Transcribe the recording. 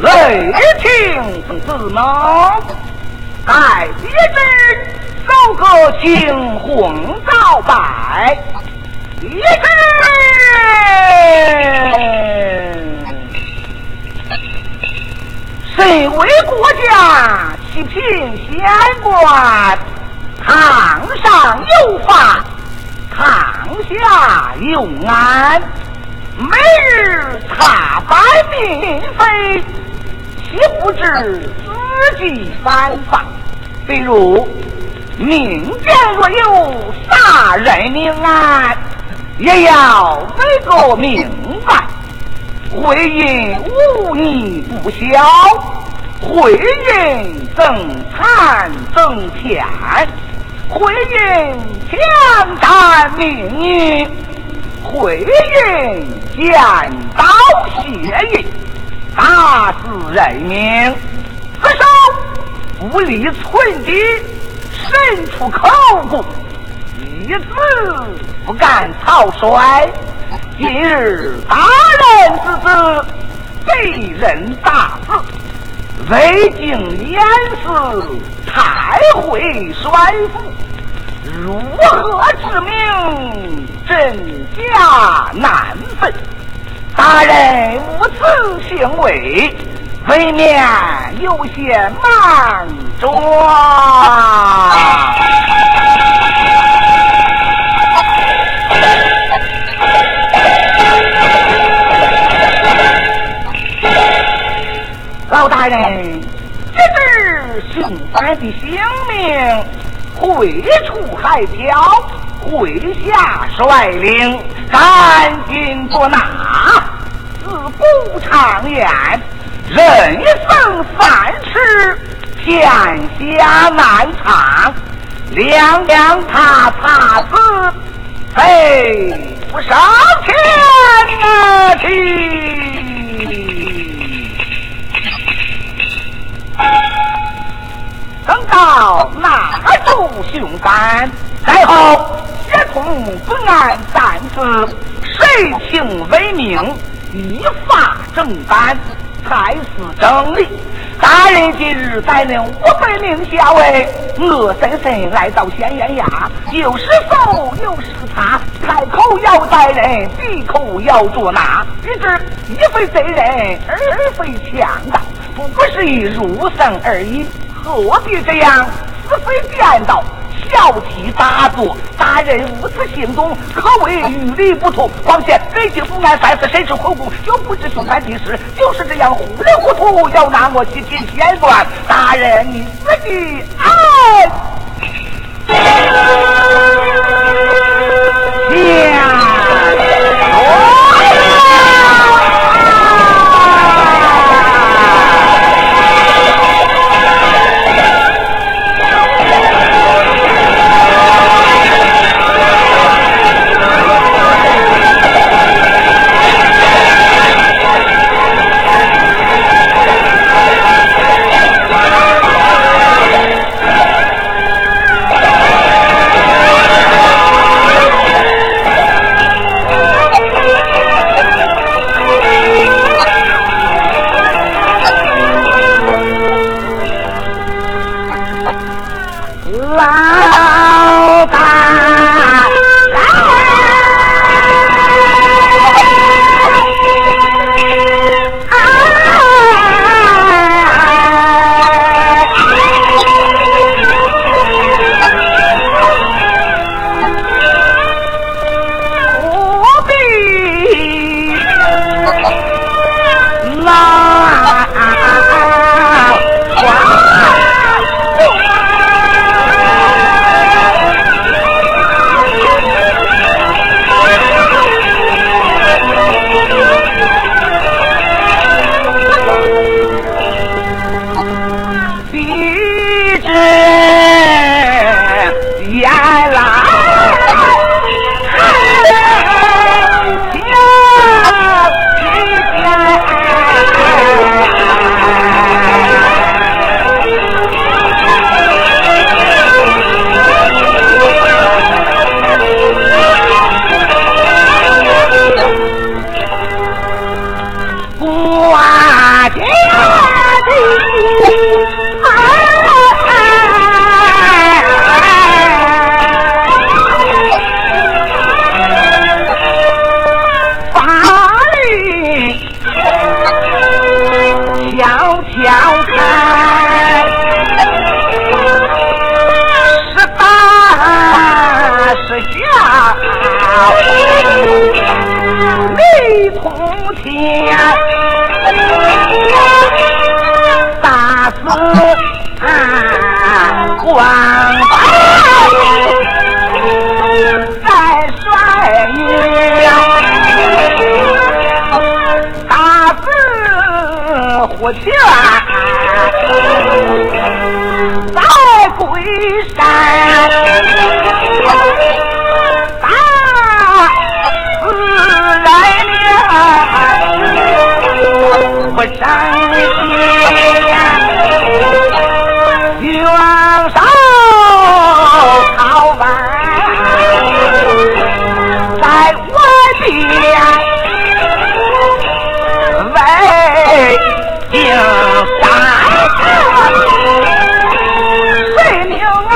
雷霆子吗？盖别之走个青红皂白，一之谁为国家七品县官？堂上有法，堂下有安。每日查办民非，岂不知自己犯法？比如民间若有杀人命案，也要为个明白。会因忤逆不孝，会因争产争钱，会因强占民女，会因剪刀血印，打死人命。自首不立寸地，神出口供，一字不敢草率。今日大人之子被人打死，未经验死，太会帅府，如何之名？真假难分。大人无此行为，未免有些莽撞。老大人，这是凶犯的性命，会出海漂，会下率领，赶紧捉拿。自古常言，人生三尺，天下难藏。两两他他子，背不上天啊去。等到拿住凶犯，然后接通本案担子，谁情为命，依法正办，才是正理。大人今日带领五百名校尉，恶森森来到县县衙，又是手又是叉，开口要带人，闭口要捉拿，于是一非贼人，二非强盗，不过是一入生而已。何必这样是非颠倒、小题大做？大人如此行动，可谓与理不通。况且北京府案三司审视口供，又不知凶犯地势，就是这样糊里糊涂要拿我七品县官。大人你自己哎，通天，大事光大。再帅呀，大字虎拳在归山，了不生气，冤上考完。在我边为敬山，水牛儿